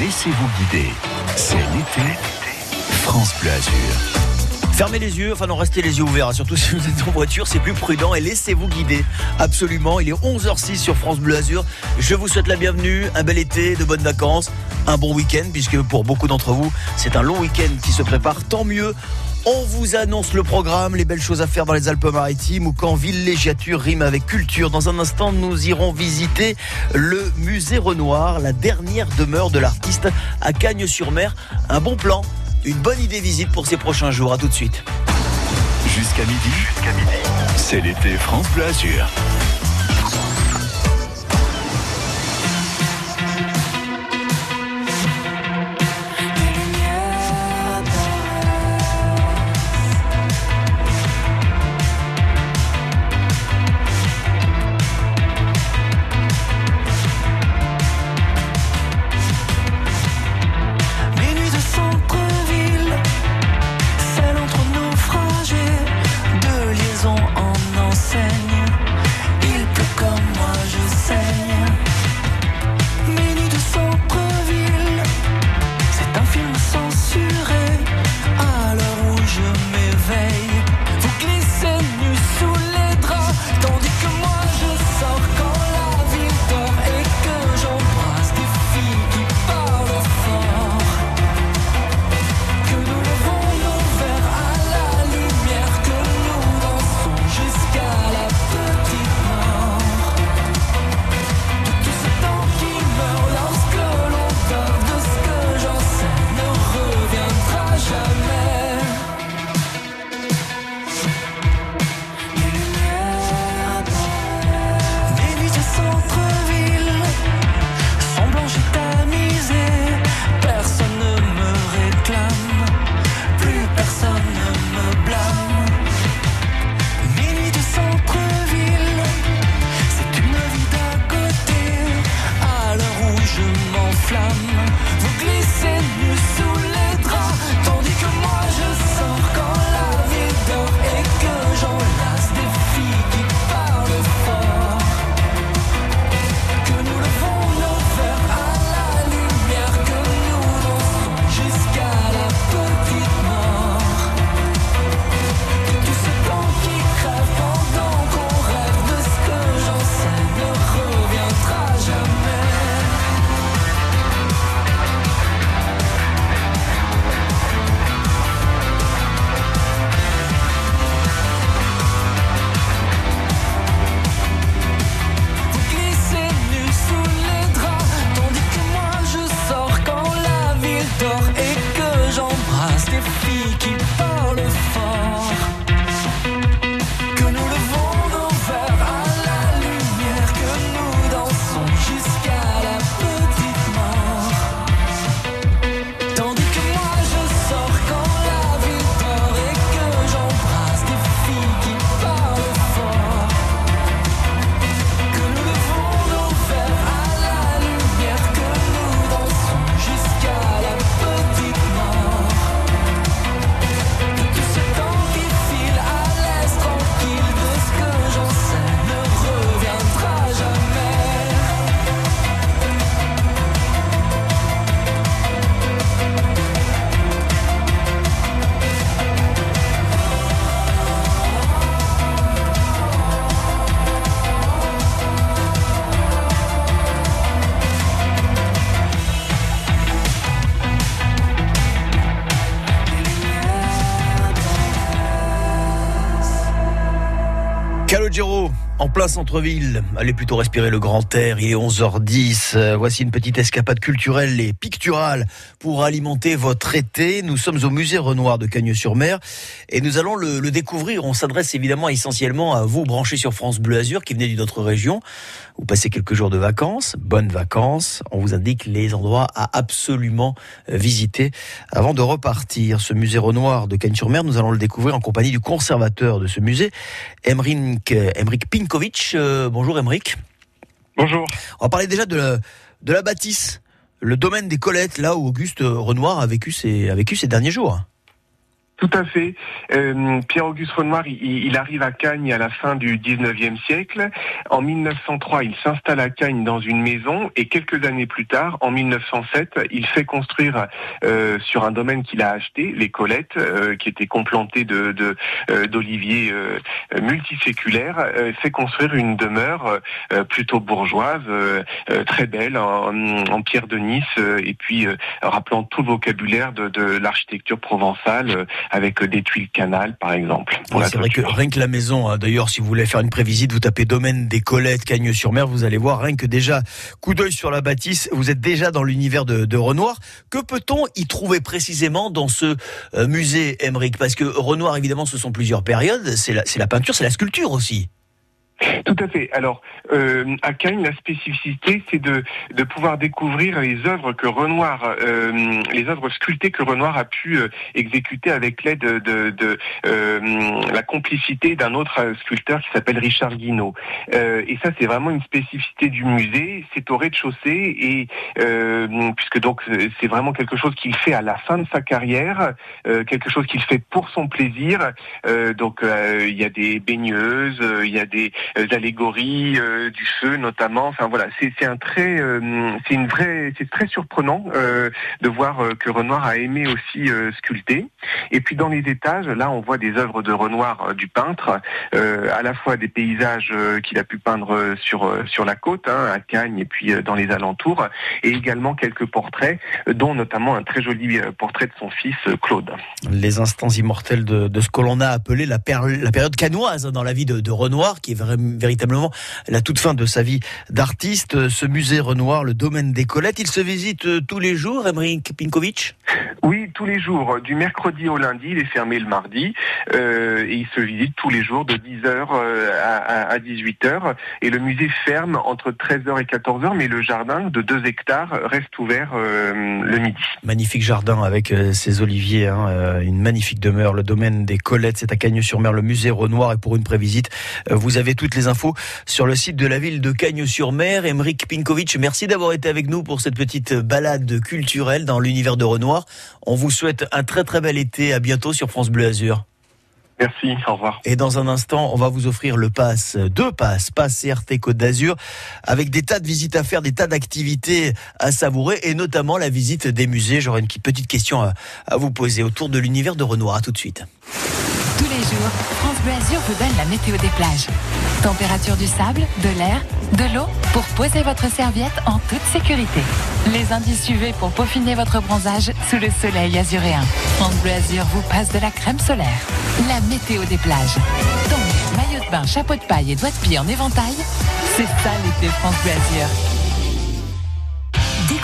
Laissez-vous guider. C'est l'été. France Bleu Azur. Fermez les yeux, enfin non, restez les yeux ouverts, hein. surtout si vous êtes en voiture, c'est plus prudent et laissez-vous guider. Absolument, il est 11h06 sur France Bleu Azur. Je vous souhaite la bienvenue, un bel été, de bonnes vacances, un bon week-end, puisque pour beaucoup d'entre vous, c'est un long week-end qui se prépare, tant mieux. On vous annonce le programme, les belles choses à faire dans les Alpes-Maritimes ou quand villégiature rime avec culture. Dans un instant, nous irons visiter le musée Renoir, la dernière demeure de l'artiste à Cagnes-sur-Mer. Un bon plan une bonne idée visite pour ces prochains jours. À tout de suite. Jusqu'à midi, c'est l'été France Bleu. Plein centre-ville. Allez plutôt respirer le grand air. Il est 11h10. Euh, voici une petite escapade culturelle et picturale pour alimenter votre été. Nous sommes au musée Renoir de Cagnes-sur-Mer et nous allons le, découvrir. On s'adresse évidemment essentiellement à vous branchés sur France Bleu Azur qui venez d'une autre région. Vous passez quelques jours de vacances, bonnes vacances. On vous indique les endroits à absolument visiter avant de repartir. Ce musée Renoir de Cagnes-sur-Mer, nous allons le découvrir en compagnie du conservateur de ce musée, Emric, Emric Euh, bonjour Emric. Bonjour. On va parler déjà de la, de la bâtisse, le domaine des Colettes, là où Auguste Renoir a vécu ses, a vécu ses derniers jours. Tout à fait. Euh, Pierre-Auguste Renoir, il, arrive à Cagnes à la fin du 19e siècle. En 1903, il s'installe à Cagnes dans une maison et quelques années plus tard, en 1907, il fait construire euh, sur un domaine qu'il a acheté, les Colettes, euh, qui étaient complantées de, d'oliviers multiséculaires, fait construire une demeure plutôt bourgeoise, très belle, en, pierre de Nice, et puis rappelant tout le vocabulaire de, de l'architecture provençale avec des tuiles canal, par exemple. c'est vrai que rien que la maison, hein, d'ailleurs, si vous voulez faire une prévisite, vous tapez domaine des Colettes, Cagnes-sur-Mer, vous allez voir rien que déjà coup d'œil sur la bâtisse, vous êtes déjà dans l'univers de, Renoir. Que peut-on y trouver précisément dans ce euh, musée, Emmerich Parce que Renoir, évidemment, ce sont plusieurs périodes. C'est la, la peinture, c'est la sculpture aussi. Tout à fait. Alors, euh, à Cagnes, la spécificité, c'est de, de pouvoir découvrir les œuvres que Renoir, euh, les œuvres sculptées que Renoir a pu euh, exécuter avec l'aide de, de, la complicité d'un autre sculpteur qui s'appelle Richard Guinaud. et ça, c'est vraiment une spécificité du musée. C'est au rez-de-chaussée et puisque donc c'est vraiment quelque chose qu'il fait à la fin de sa carrière, quelque chose qu'il fait pour son plaisir. donc, il y a des baigneuses, il y a des euh, allégories euh, du feu notamment. Enfin voilà, c'est un très, euh, c'est une vraie, c'est très surprenant de voir que Renoir a aimé aussi sculpter. Et puis dans les étages, là, on voit des œuvres de Renoir du peintre, à la fois des paysages qu'il a pu peindre sur sur la côte, hein, à Cagnes et puis dans les alentours, et également quelques portraits, dont notamment un très joli portrait de son fils Claude. Les instants immortels de, de ce que l'on a appelé la, la, période canoise dans la vie de Renoir, qui est vraiment véritablement la toute fin de sa vie d'artiste. Ce musée Renoir, le domaine des Colettes, il se visite euh, tous les jours, Emmerich Pinkovic? Oui, tous les jours. Du mercredi au lundi, il est fermé le mardi. Euh, et il se visite tous les jours de 10h euh, à, 18h. Et le musée ferme entre 13h et 14h, mais le jardin de 2 hectares reste ouvert le midi. Magnifique jardin avec ses oliviers, hein, une magnifique demeure. Le domaine des Colettes, c'est à Cagnes-sur-Mer, le musée Renoir. Et pour une prévisite, vous avez toutes les infos sur le site de la ville de Cagnes-sur-Mer. Emeric Pinkovic, merci d'avoir été avec nous pour cette petite balade culturelle dans l'univers de Renoir. On vous souhaite un très très bel été. À bientôt sur France Bleu Azur. Merci, au revoir. Et dans un instant, on va vous offrir le pass, deux passes, pass CRT Côte d'Azur, avec des tas de visites à faire, des tas d'activités à savourer, et notamment la visite des musées. J'aurais une petite question à, à vous poser autour de l'univers de Renoir. À tout de suite. Tous les jours, France Bleu vous donne la météo des plages. Température du sable, de l'air, de l'eau pour poser votre serviette en toute sécurité. Les indices UV pour peaufiner votre bronzage sous le soleil azuréen. France Bleu vous passe de la crème solaire. La météo des plages. Donc, maillot de bain, chapeau de paille et doigts de pied en éventail, c'est ça l'été France Bleu.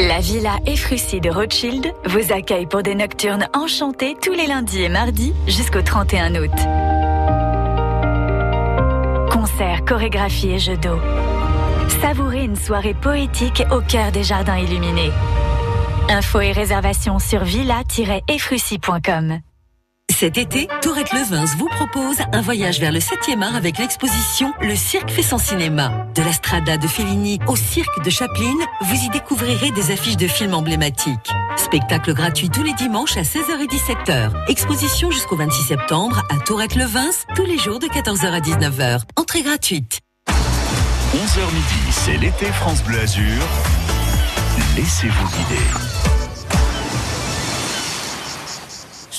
La Villa Efrussi de Rothschild vous accueille pour des nocturnes enchantées tous les lundis et mardis jusqu'au 31 août. Concerts, chorégraphie et jeux d'eau. Savourez une soirée poétique au cœur des jardins illuminés. Infos et réservations sur villa-efrussi.com. Cet été, Tourette Levins vous propose un voyage vers le 7e art avec l'exposition Le Cirque fait son cinéma. De la Strada de Fellini au Cirque de Chaplin, vous y découvrirez des affiches de films emblématiques. Spectacle gratuit tous les dimanches à 16h et 17h. Exposition jusqu'au 26 septembre à Tourette Levins, tous les jours de 14h à 19h. Entrée gratuite. 11h midi, c'est l'été France Bleu Azur. Laissez-vous guider.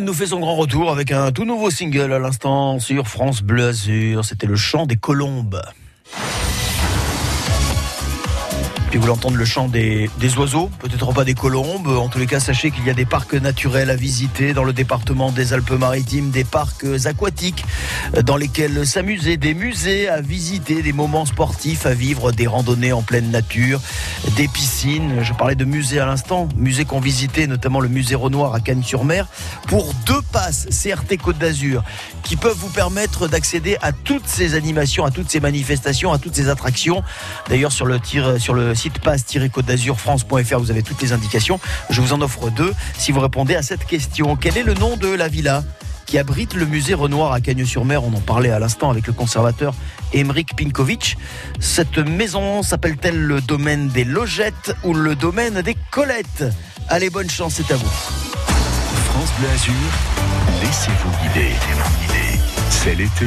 Nous fait son grand retour avec un tout nouveau single à l'instant sur France Bleu Azur. C'était le chant des colombes. Puis vous l'entendre le chant des, oiseaux, peut-être pas des colombes. En tous les cas, sachez qu'il y a des parcs naturels à visiter dans le département des Alpes-Maritimes, des parcs aquatiques dans lesquels s'amuser, des musées à visiter, des moments sportifs à vivre, des randonnées en pleine nature, des piscines. Je parlais de musées à l'instant, musées qu'on visitait, notamment le musée Renoir à Cannes-sur-Mer, pour deux passes CRT Côte d'Azur qui peuvent vous permettre d'accéder à toutes ces animations, à toutes ces manifestations, à toutes ces attractions. D'ailleurs, sur le, sur le site passe-côte d'Azur France.fr, vous avez toutes les indications. Je vous en offre deux si vous répondez à cette question. Quel est le nom de la villa qui abrite le musée Renoir à Cagnes-sur-Mer? On en parlait à l'instant avec le conservateur Emeric Pinkovic. Cette maison s'appelle-t-elle le domaine des logettes ou le domaine des Colettes? Allez, bonne chance, c'est à vous. France Bleu Azur, laissez-vous guider. C'est l'été.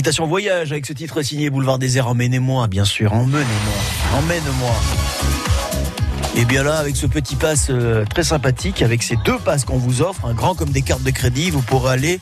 Invitation voyage avec ce titre signé Boulevard des Airs. Emmenez-moi, bien sûr. Emmenez-moi. Emmène-moi. Et bien là, avec ce petit pass euh, très sympathique, avec ces deux passes qu'on vous offre, un grand comme des cartes de crédit, vous pourrez aller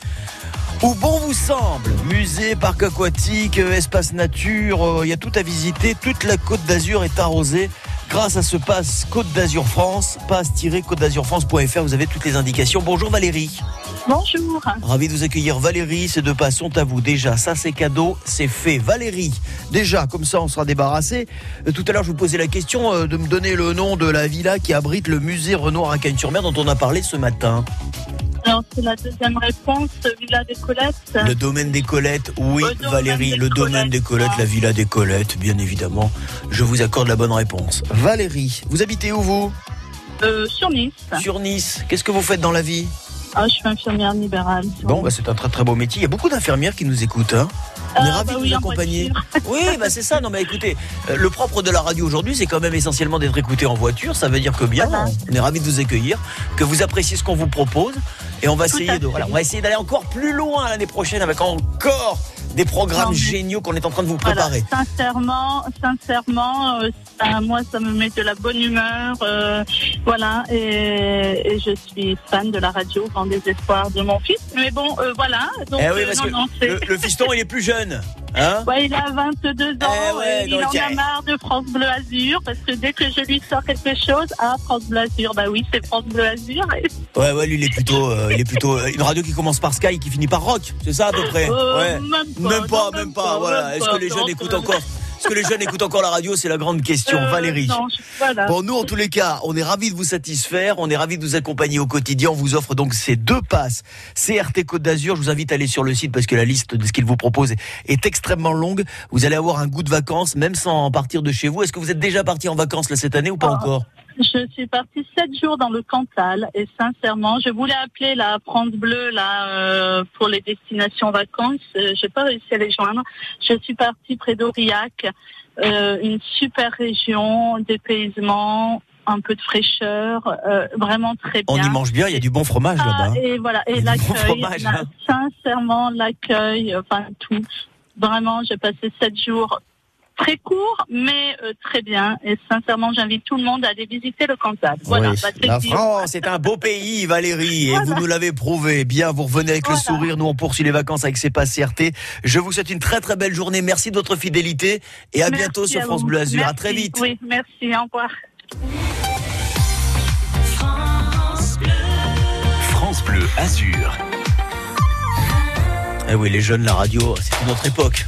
où bon vous semble. Musée, parc aquatique, euh, espace nature, euh, il y a tout à visiter. Toute la côte d'Azur est arrosée grâce à ce pass Côte d'Azur France, passe-côte d'Azur France.fr. Vous avez toutes les indications. Bonjour Valérie. Bonjour. Ravi de vous accueillir Valérie, ces deux passes sont à vous déjà, ça c'est cadeau, c'est fait. Valérie, déjà comme ça on sera débarrassé. Euh, Tout à l'heure je vous posais la question euh, de me donner le nom de la villa qui abrite le musée Renoir à Cagnes-sur-Mer dont on a parlé ce matin. Alors, c'est la deuxième réponse, Villa des Colettes. Le domaine des Colettes, oui Valérie, le domaine des Colettes, la villa des Colettes, bien évidemment. Je vous accorde la bonne réponse. Valérie, vous habitez où vous? Euh, sur Nice. Sur Nice. Qu'est-ce que vous faites dans la vie? Ah, je suis infirmière libérale. Bon, bah, c'est un très très beau métier. Il y a beaucoup d'infirmières qui nous écoutent. Hein on est Ah, ravis bah de oui, vous accompagner. Oui, bah c'est ça. Non, mais écoutez, euh, le propre de la radio aujourd'hui, c'est quand même essentiellement d'être écouté en voiture. Ça veut dire que bien, Voilà. on est ravis de vous accueillir, que vous appréciez ce qu'on vous propose, et on va Tout essayer de, voilà, on va essayer d'aller encore plus loin l'année prochaine avec encore des programmes Non, géniaux qu'on est en train de vous Voilà. préparer. Sincèrement, sincèrement, euh, ça- moi, ça me met de la bonne humeur. euh, voilà, et, et je suis fan de la radio, grand désespoir de mon fils. Mais bon, euh, voilà. Donc, Eh oui, parce non, non, le, le fiston, il est plus jeune. Hein Ouais, il a 22 ans Eh ouais, et il en a eh. marre de France Bleu Azur parce que dès que je lui sors quelque chose, ah France Bleu Azur, bah oui c'est France Bleu Azur. Ouais, ouais, lui, il est plutôt, il est plutôt une radio qui commence par Sky et qui finit par Rock. C'est ça à peu près? Ouais. même pas, Même pas, non, même pas. Voilà. Est-ce que les jeunes écoutent encore Est-ce que les jeunes écoutent encore la radio? C'est la grande question, Euh, Valérie. non, voilà. Bon, nous, en tous les cas, on est ravis de vous satisfaire, on est ravis de vous accompagner au quotidien. On vous offre donc ces deux passes CRT Côte d'Azur. Je vous invite à aller sur le site parce que la liste de ce qu'ils vous proposent est extrêmement longue. Vous allez avoir un goût de vacances, même sans partir de chez vous. Est-ce que vous êtes déjà parti en vacances là cette année ou pas Ah. encore? Je suis partie sept jours dans le Cantal et sincèrement, je voulais appeler la France Bleue là euh, pour les destinations vacances. Euh, J'ai pas réussi à les joindre. Je suis partie près d'Aurillac, euh, une super région, dépaysement, un peu de fraîcheur, euh, vraiment très bien. On y mange bien, il y a du bon fromage Ah, là-bas. hein. et voilà, et bon l'accueil, hein. sincèrement, l'accueil, enfin tout. Vraiment, j'ai passé sept jours très courts, mais euh, très bien. Et sincèrement, j'invite tout le monde à aller visiter le Cantal. Voilà, Oui, bah, c'est la. France est un beau pays, Valérie, et Voilà. vous nous l'avez prouvé. Bien, vous revenez avec le sourire. Nous, on poursuit les vacances avec ces passes CRT. Je vous souhaite une très très belle journée. Merci de votre fidélité et à Merci bientôt sur à France. Bleu Azur. À Merci. très vite. Oui, merci. Au revoir. France Bleu Azur. Eh oui, les jeunes, la radio, c'est une autre époque.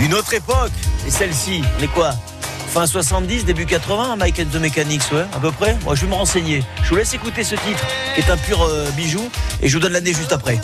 Une autre époque. Et celle-ci, est quoi? Fin 70, début 80, Mike and the Mechanics, ouais, à peu près. Moi, je vais me renseigner. Je vous laisse écouter ce titre, qui est un pur euh, bijou, et je vous donne l'année juste après.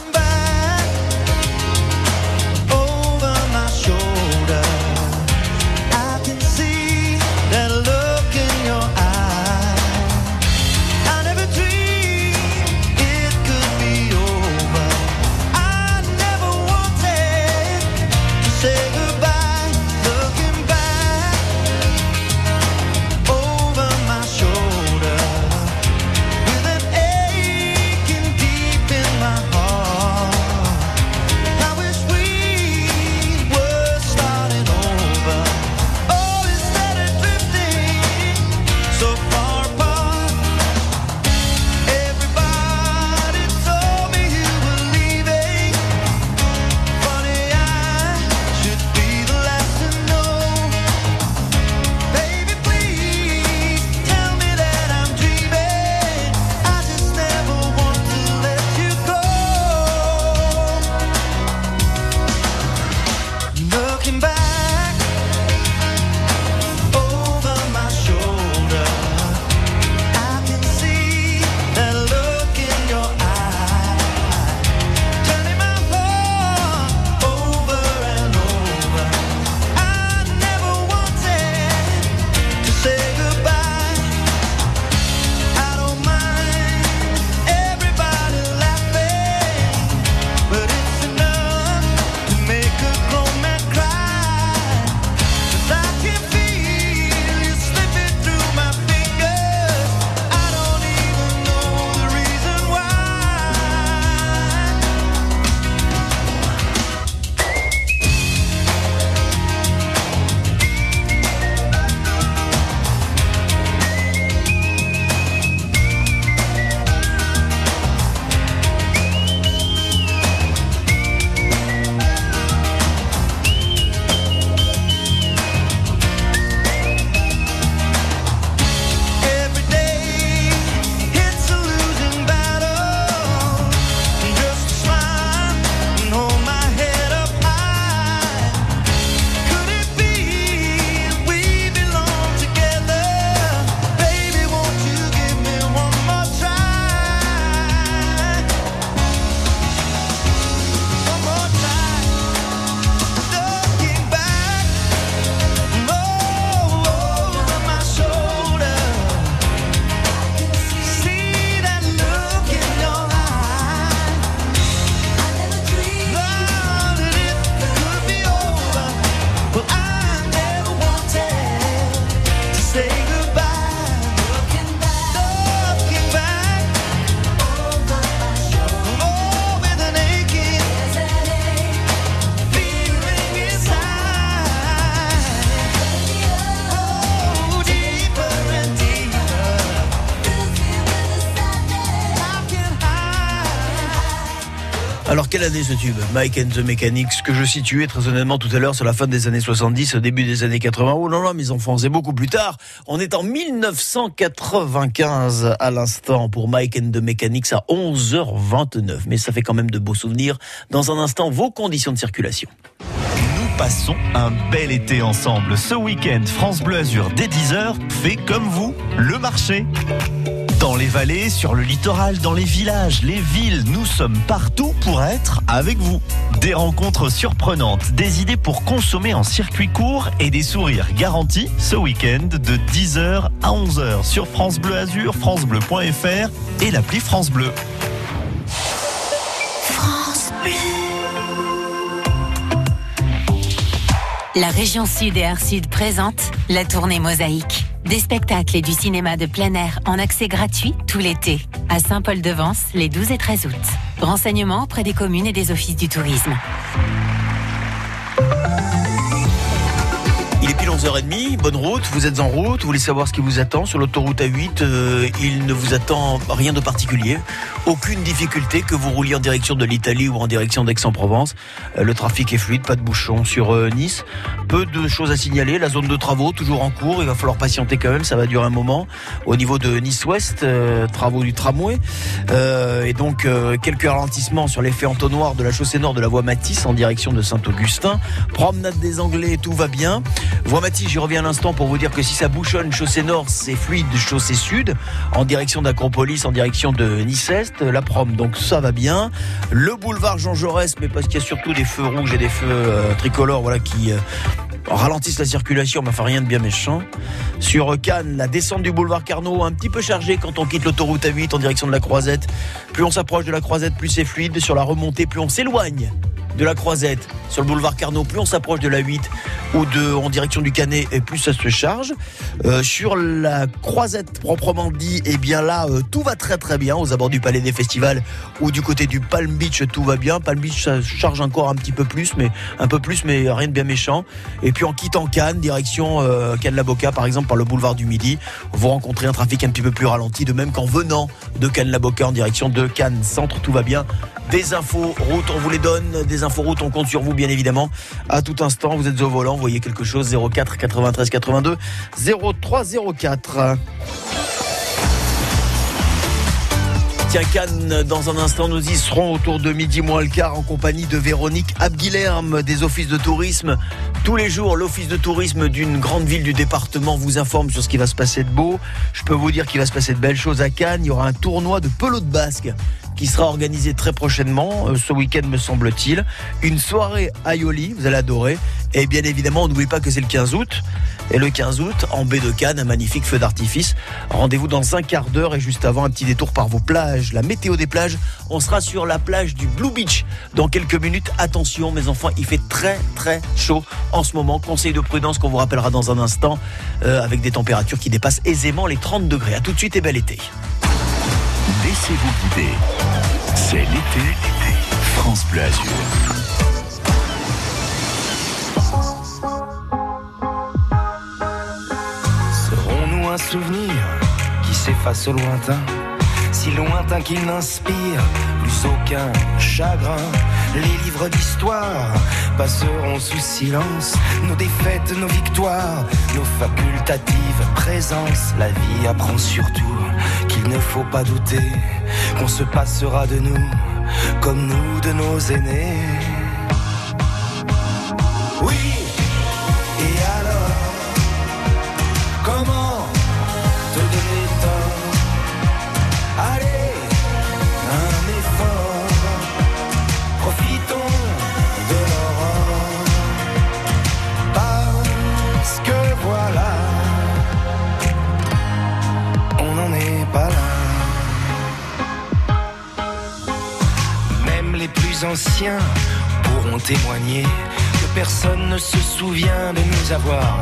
talking back. Ce tube Mike and the Mechanics que je situais très honnêtement tout à l'heure sur la fin des années 70, au début des années 80. Oh non non, mes enfants, c'est beaucoup plus tard. On est en 1995 à l'instant pour Mike and the Mechanics à 11h29. Mais ça fait quand même de beaux souvenirs. Dans un instant, vos conditions de circulation. Nous passons un bel été ensemble. Ce week-end, France Bleu Azur dès 10h fait comme vous, le marché. Dans les vallées, sur le littoral, dans les villages, les villes, nous sommes partout pour être avec vous. Des rencontres surprenantes, des idées pour consommer en circuit court et des sourires garantis ce week-end de 10h à 11h sur France Bleu Azur, francebleu.fr et l'appli France Bleu. France Bleu. La région Sud et Air Sud présente la tournée Mosaïque. Des spectacles et du cinéma de plein air en accès gratuit tout l'été. À Saint-Paul-de-Vence, les 12 et 13 août. Renseignements auprès des communes et des offices du tourisme. Il est pile 11h30, bonne route, vous êtes en route, vous voulez savoir ce qui vous attend sur l'autoroute A8, euh, il ne vous attend rien de particulier, aucune difficulté que vous rouliez en direction de l'Italie ou en direction d'Aix-en-Provence. Euh, le trafic est fluide, pas de bouchon sur euh, Nice. Peu de choses à signaler, la zone de travaux toujours en cours, il va falloir patienter quand même, ça va durer un moment. Au niveau de Nice-Ouest, euh, travaux du tramway, et donc quelques ralentissements sur l'effet entonnoir de la chaussée nord de la voie Matisse en direction de Saint-Augustin. Promenade des Anglais, tout va bien. Voie Matisse, j'y reviens à l'instant pour vous dire que si ça bouchonne chaussée nord, c'est fluide chaussée sud, en direction d'Acropolis, en direction de Nice-Est, la prom, donc ça va bien. Le boulevard Jean Jaurès, mais parce qu'il y a surtout des feux rouges et des feux euh, tricolores, voilà, qui euh, ralentissent la circulation, mais enfin rien de bien méchant. Sur Cannes, la descente du boulevard Carnot, un petit peu chargée quand on quitte l'autoroute A8 en direction de la Croisette. Plus on s'approche de la Croisette, plus c'est fluide. Sur la remontée, plus on s'éloigne de la Croisette. Sur le boulevard Carnot, plus on s'approche de la 8 ou de en direction du Canet, et plus ça se charge. Euh, sur la Croisette proprement dit, et bien là, euh, tout va très très bien aux abords du Palais des Festivals ou du côté du Palm Beach, tout va bien. Palm Beach, ça charge encore un petit peu plus, mais un peu plus, mais rien de bien méchant. Et puis en quittant Cannes, direction euh, Cannes-la-Boca, par exemple, par le boulevard du Midi, vous rencontrez un trafic un petit peu plus ralenti, de même qu'en venant de Cannes-la-Boca en direction de Cannes Centre, tout va bien. Des infos route, on vous les donne. Des on compte sur vous, bien évidemment. À tout instant, vous êtes au volant, vous voyez quelque chose 04 93 82 03 04. Tiens, Cannes, dans un instant, nous y serons autour de midi moins le quart en compagnie de Véronique Abguilherme des offices de tourisme. Tous les jours, l'office de tourisme d'une grande ville du département vous informe sur ce qui va se passer de beau. Je peux vous dire qu'il va se passer de belles choses à Cannes. Il y aura un tournoi de pelote basque qui sera organisé très prochainement, euh, ce week-end me semble-t-il. Une soirée à Yoli, vous allez adorer. Et bien évidemment, n'oubliez pas que c'est le 15 août. Et le 15 août, en baie de Cannes, un magnifique feu d'artifice. Rendez-vous dans un quart d'heure et juste avant un petit détour par vos plages. La météo des plages, on sera sur la plage du Blue Beach dans quelques minutes. Attention, mes enfants, il fait très très chaud en ce moment. Conseil de prudence qu'on vous rappellera dans un instant, euh, avec des températures qui dépassent aisément les 30 degrés. À tout de suite et bel été. Laissez-vous guider. C'est l'été, France Bleu Azur. Serons-nous un souvenir qui s'efface au lointain Si lointain qu'il n'inspire plus aucun chagrin? Les livres d'histoire passeront sous silence Nos défaites, nos victoires, nos facultatives présences La vie apprend surtout qu'il ne faut pas douter Qu'on se passera de nous comme nous de nos aînés. Oui, pourront témoigner que personne ne se souvient de nous avoir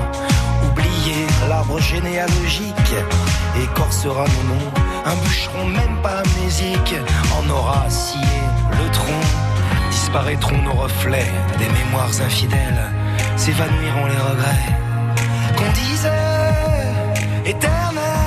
oublié l'arbre généalogique écorcera nos noms. Un bûcheron même pas amnésique en aura scié le tronc. Disparaîtront nos reflets des mémoires infidèles, s'évanouiront les regrets qu'on disait éternels.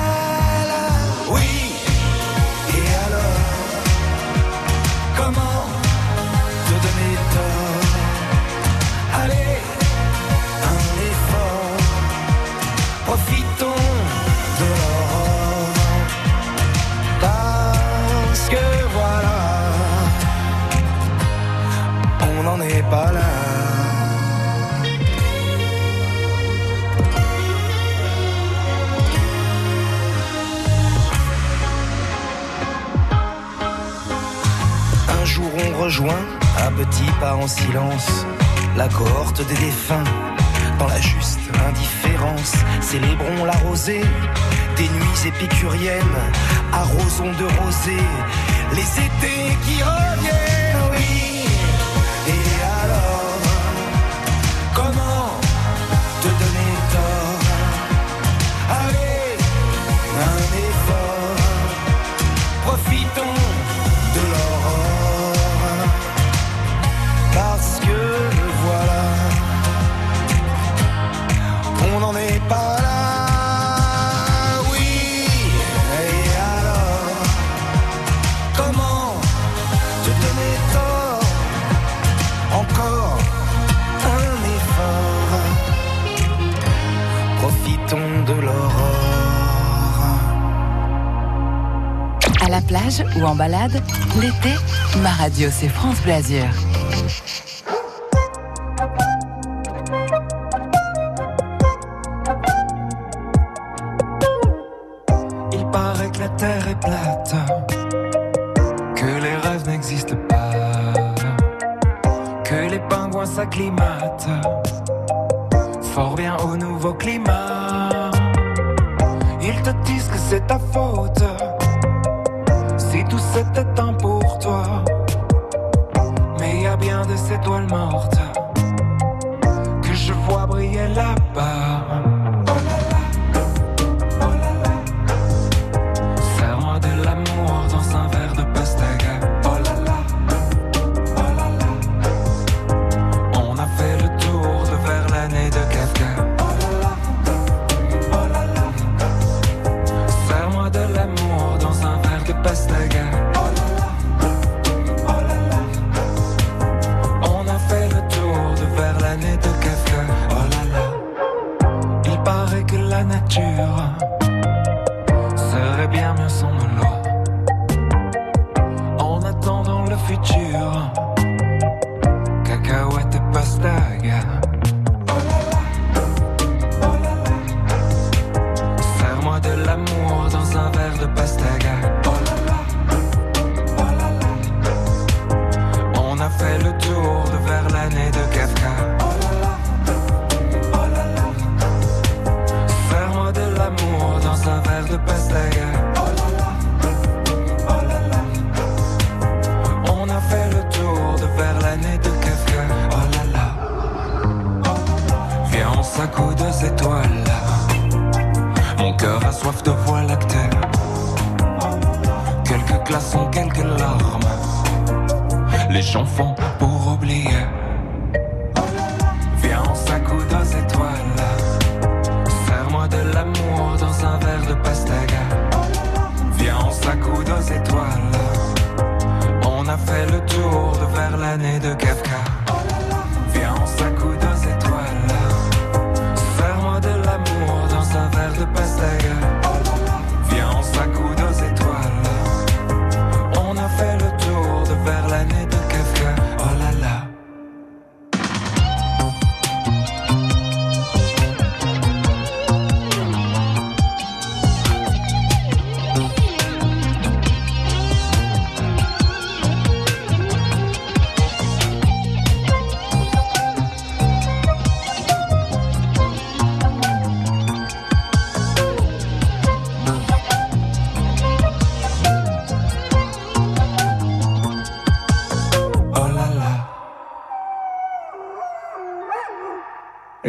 rejoint à pas en silence la cohorte des défunts dans la juste indifférence. Célébrons la rosée des nuits épicuriennes, arrosons de rosée les étés qui reviennent. en balade, l'été, ma radio c'est France Blasure.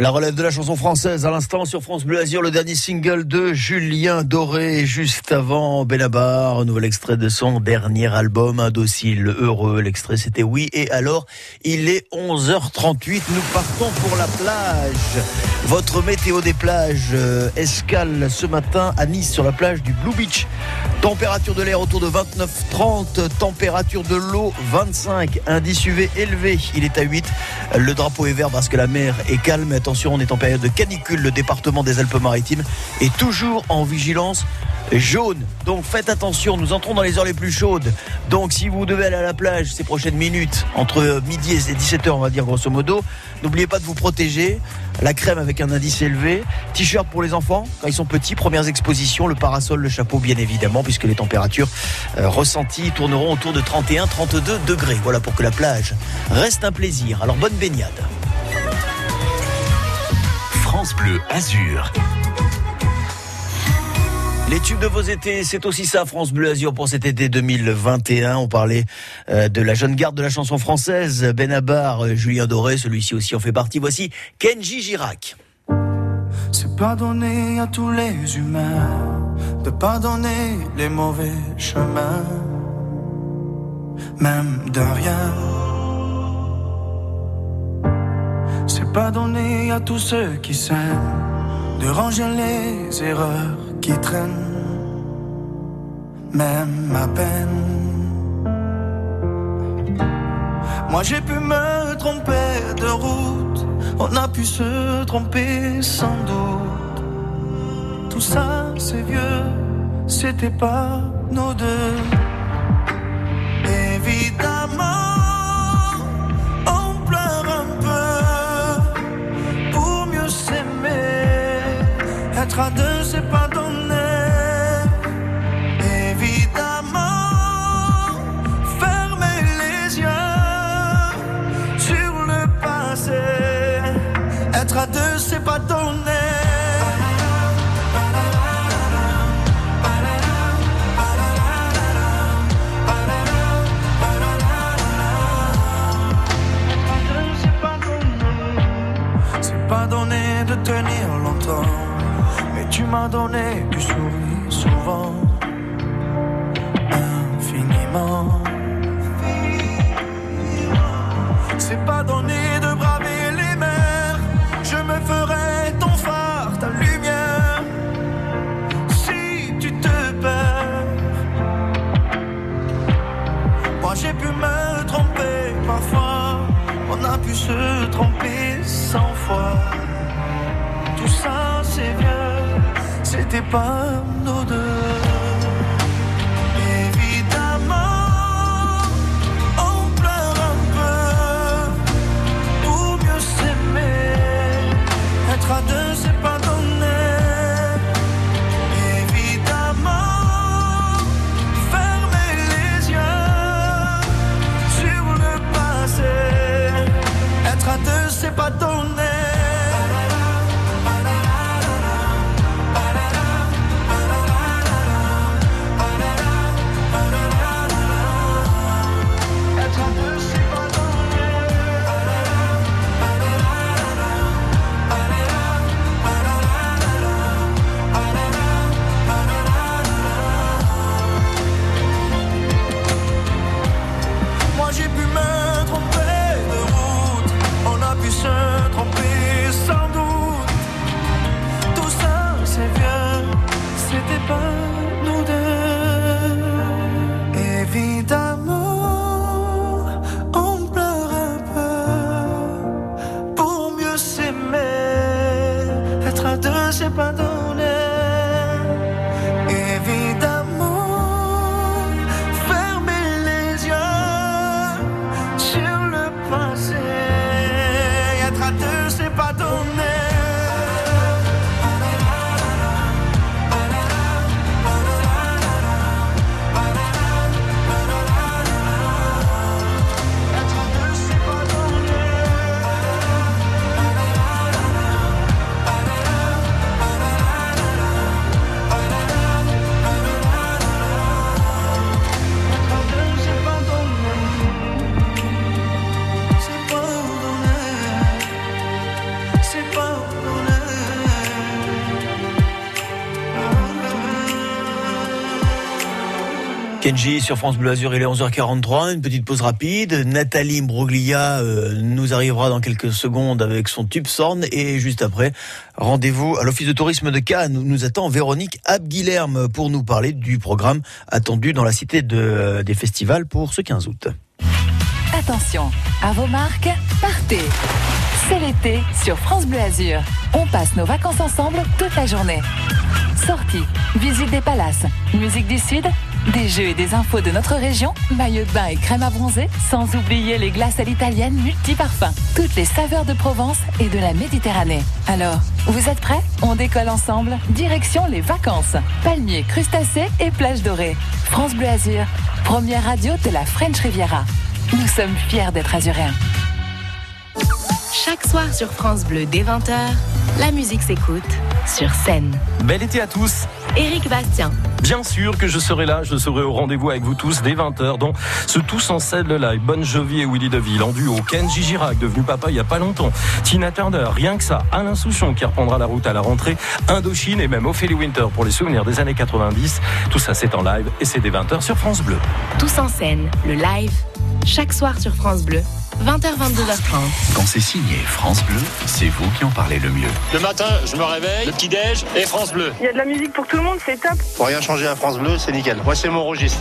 La relève de la chanson française à l'instant sur France Bleu Azur, le dernier single de Julien Doré, juste avant Benabar, un nouvel extrait de son dernier album, Indocile Heureux. L'extrait c'était Oui et alors, il est 11h38, nous partons pour la plage. Votre météo des plages, euh, escale ce matin à Nice sur la plage du Blue Beach. Température de l'air autour de 29-30, température de l'eau 25, indice UV élevé, il est à 8. Le drapeau est vert parce que la mer est calme. On est en période de canicule. Le département des Alpes-Maritimes est toujours en vigilance jaune. Donc faites attention, nous entrons dans les heures les plus chaudes. Donc si vous devez aller à la plage ces prochaines minutes, entre midi et 17h on va dire grosso modo, n'oubliez pas de vous protéger. La crème avec un indice élevé, t-shirt pour les enfants quand ils sont petits, premières expositions, le parasol, le chapeau bien évidemment, puisque les températures euh, ressenties tourneront autour de 31-32 degrés. Voilà pour que la plage reste un plaisir. Alors bonne baignade. France Bleu Azur. Les tubes de vos étés, c'est aussi ça, France Bleu Azur pour cet été 2021. On parlait euh, de la jeune garde de la chanson française, Benabar, euh, Julien Doré, celui-ci aussi en fait partie. Voici Kenji Girac. C'est pardonner à tous les humains de pardonner les mauvais chemins, même de rien. C'est pardonner à tous ceux qui s'aiment de ranger les erreurs qui traînent, même à peine. Moi j'ai pu me tromper de route, on a pu se tromper sans doute. Tout ça c'est vieux, c'était pas nos deux. Être à deux, c'est pas donné. Évidemment, fermer les yeux sur le passé. Être à deux, c'est pas donné. Pas donné de tenir longtemps, m'as donné sourire souvent, infiniment. C'est pas donné de braver les mers, je me ferai ton phare, ta lumière. Si tu te perds, moi j'ai pu me tromper parfois, on a pu se tromper cent fois. C'était pas nos deux. Être à Sur France Bleu Azur, il est 11h43, une petite pause rapide. Nathalie Broglia euh, nous arrivera dans quelques secondes avec son tube Sorn et juste après, rendez-vous à l'Office de tourisme de Cannes nous attend Véronique Abguilherme pour nous parler du programme attendu dans la cité de, des festivals pour ce 15 août. Attention, à vos marques, partez C'est l'été sur France Bleu Azur. On passe nos vacances ensemble toute la journée. Sorties, visite des palaces, musique du Sud, des jeux et des infos de notre région, maillots de bain et crème à bronzer, sans oublier les glaces à l'italienne multiparfums. Toutes les saveurs de Provence et de la Méditerranée. Alors, vous êtes prêts? On décolle ensemble, direction les vacances. Palmiers, crustacés et plages dorées. France Bleu Azur, première radio de la French Riviera. Nous sommes fiers d'être azuréens. Chaque soir sur France Bleu dès 20h, la musique s'écoute sur scène. Bel été à tous. Éric Bastien. Bien sûr que je serai là, je serai au rendez-vous avec vous tous dès 20h dans ce Tous en scène le live. Bonne Jovi et Willy DeVille en duo. Kenji Girac, devenu papa il y a pas longtemps. Tina Turner, rien que ça. Alain Souchon qui reprendra la route à la rentrée. Indochine et même Ophélie Winter pour les souvenirs des années 90. Tout ça c'est en live et c'est dès 20h sur France Bleu. Tous en scène, le live, chaque soir sur France Bleu, 20h-22h30. Quand c'est signé France Bleu, c'est vous qui en parlez le mieux. Le matin, je me réveille, le petit-déj et France Bleu. Il y a de la musique pour tout le monde, c'est top. Pour rien changer à France Bleu, c'est nickel. Moi, c'est mon registre.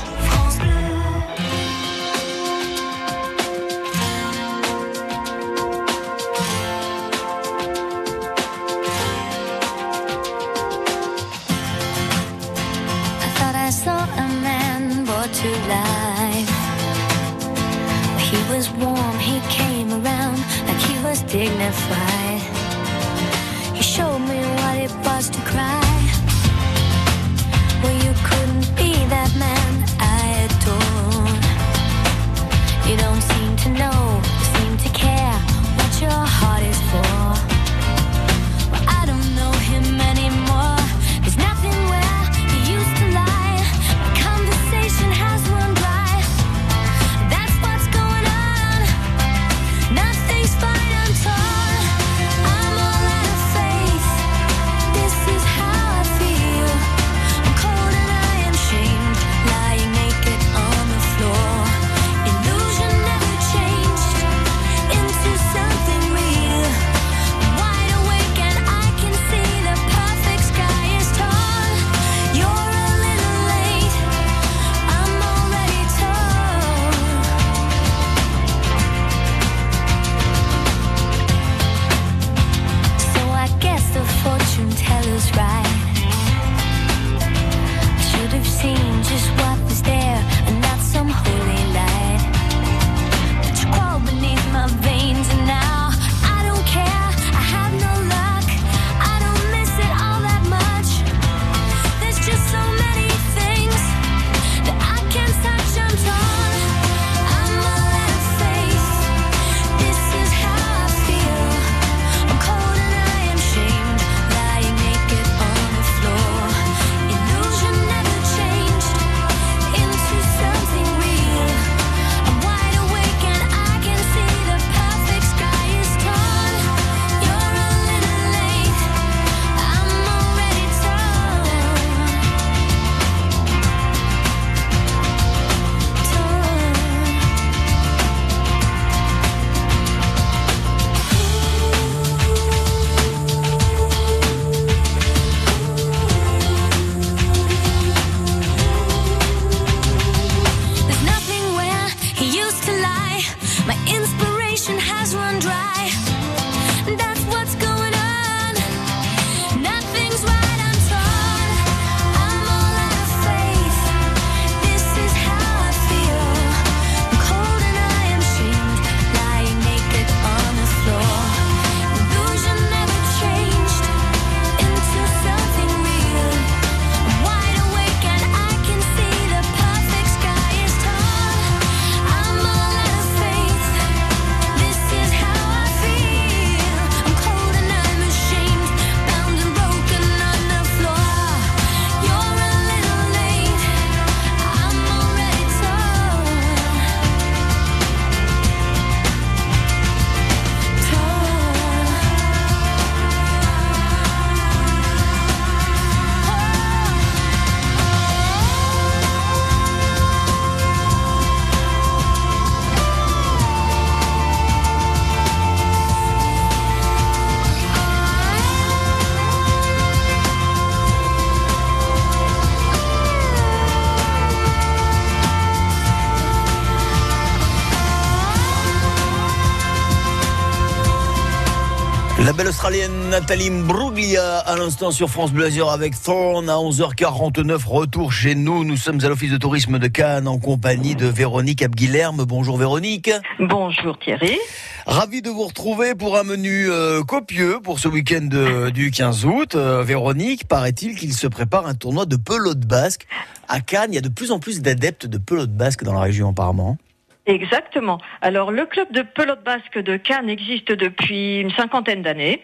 La belle australienne Nathalie Bruglia à l'instant sur France Bleu avec Thorn à 11h49. Retour chez nous. Nous sommes à l'office de tourisme de Cannes en compagnie de Véronique Abguilherme. Bonjour Véronique. Bonjour Thierry. Ravi de vous retrouver pour un menu euh, copieux pour ce week-end euh, du 15 août. Euh, Véronique, paraît-il qu'il se prépare un tournoi de pelote basque. À Cannes, il y a de plus en plus d'adeptes de pelote basque dans la région apparemment. Exactement. Alors le club de pelote basque de Cannes existe depuis une cinquantaine d'années.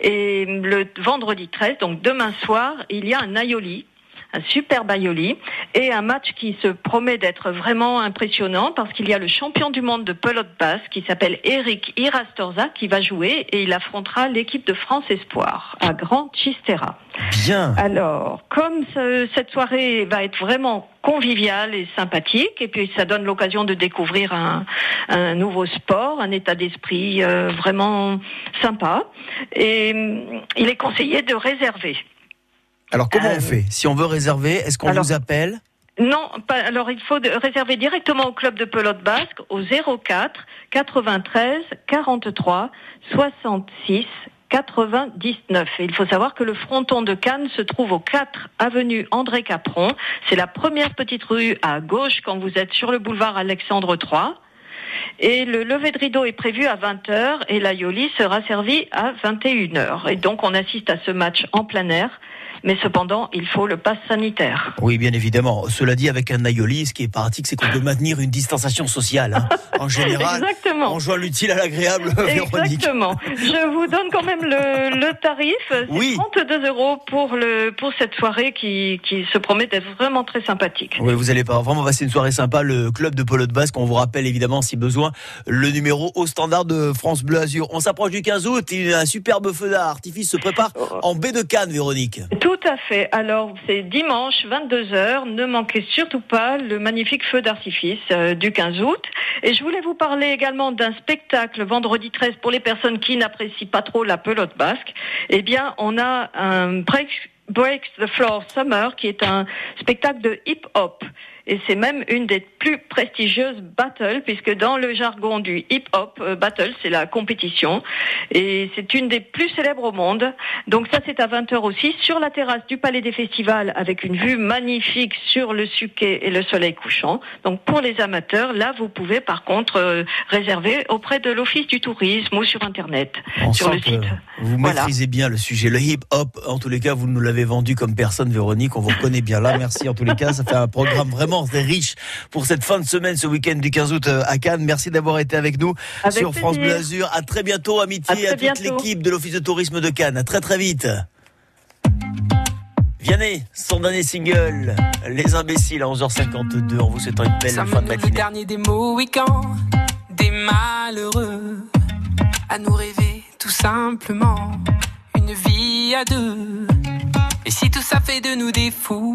Et le vendredi 13, donc demain soir, il y a un aioli, un superbe aioli, et un match qui se promet d'être vraiment impressionnant parce qu'il y a le champion du monde de pelote basque qui s'appelle Eric Irastorza qui va jouer et il affrontera l'équipe de France Espoir à Grand Chistera. Bien. Alors, comme ce- cette soirée va être vraiment conviviale et sympathique, et puis ça donne l'occasion de découvrir un, un nouveau sport, un état d'esprit euh, vraiment sympa, et hum, il est conseillé de réserver. Alors comment Euh, on fait Si on veut réserver, est-ce qu'on alors- vous appelle Non, pas, alors il faut réserver directement au club de pelote basque au 04 93 43 66 99. Et il faut savoir que le fronton de Cannes se trouve au 4 avenue André Capron. C'est la première petite rue à gauche quand vous êtes sur le boulevard Alexandre III. Et le lever de rideau est prévu à 20h et l'aioli sera servi à 21h. Et donc on assiste à ce match en plein air, mais cependant il faut le pass sanitaire. Oui, bien évidemment. Cela dit, avec un aioli, ce qui est pratique, c'est qu'on peut maintenir une distanciation sociale. hein. En général, Exactement. on joint l'utile à l'agréable. Exactement. Je vous donne quand même le, le tarif. Oui. 32 euros pour le pour cette soirée qui, qui se promet d'être vraiment très sympathique. Oui, vous allez pas vraiment passer une soirée sympa. Le club de pelote basque, on vous rappelle évidemment, si besoin, le numéro au standard de France Bleu Azur. On s'approche du 15 août un superbe feu d'artifice se prépare en baie de Cannes, Véronique. Tout à fait. Alors, c'est dimanche, 22h. Ne manquez surtout pas le magnifique feu d'artifice euh, du 15 août. Et je voulais vous parler également d'un spectacle vendredi 13 pour les personnes qui n'apprécient pas trop la pelote basque. Eh bien, on a un break, Breaks the Floor Summer qui est un spectacle de hip-hop. Et c'est même une des plus prestigieuses battles, puisque dans le jargon du hip-hop, euh, battle, c'est la compétition. Et c'est une des plus célèbres au monde. Donc ça, c'est à 20h aussi, sur la terrasse du Palais des Festivals, avec une vue magnifique sur le Suquet et le soleil couchant. Donc pour les amateurs, là, vous pouvez par contre euh, réserver auprès de l'Office du tourisme ou sur Internet, On sur le que site. Vous Voilà. maîtrisez bien le sujet, le hip-hop. En tous les cas, vous nous l'avez vendu comme personne, Véronique. On vous reconnaît bien là. Merci en tous les cas. Ça fait un programme vraiment très riche pour cette fin de semaine, ce week-end du 15 août euh, à Cannes. Merci d'avoir été avec nous Avec sur France. Bleu Azur. À très bientôt, amitié À toute l'équipe de l'Office de tourisme de Cannes. À très très vite. Vianney, son dernier single, Les imbéciles à 11h52. En vous souhaitant une belle Ça fin de matinée. dernier des Mohicans, des malheureux, à nous rêver tout simplement une vie à deux. Et si tout ça fait de nous des fous,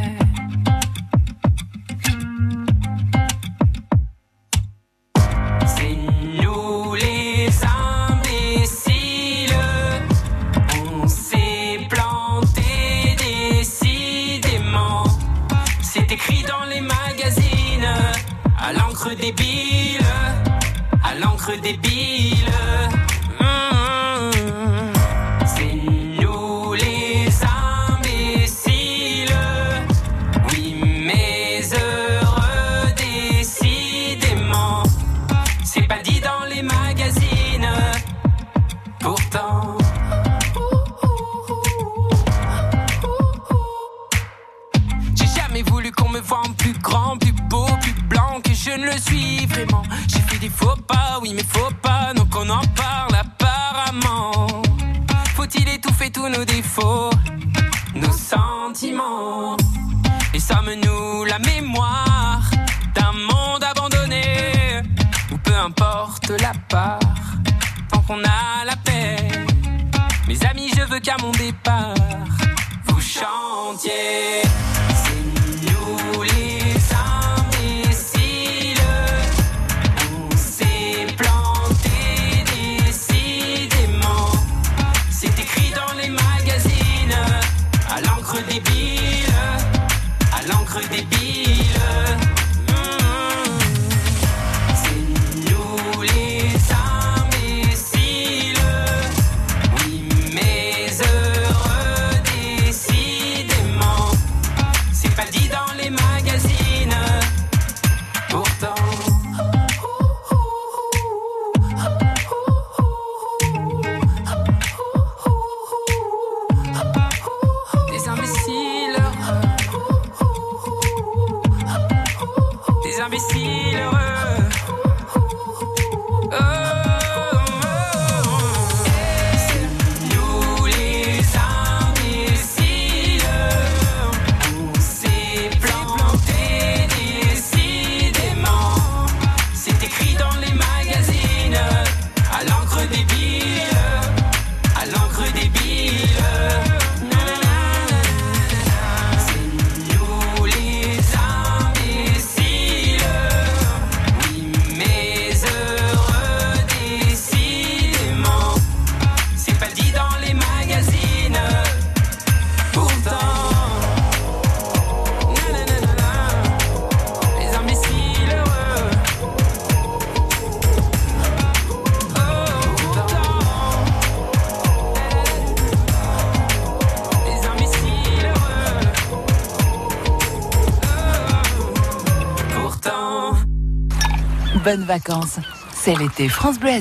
Bonnes vacances. C'est l'été France Bleu.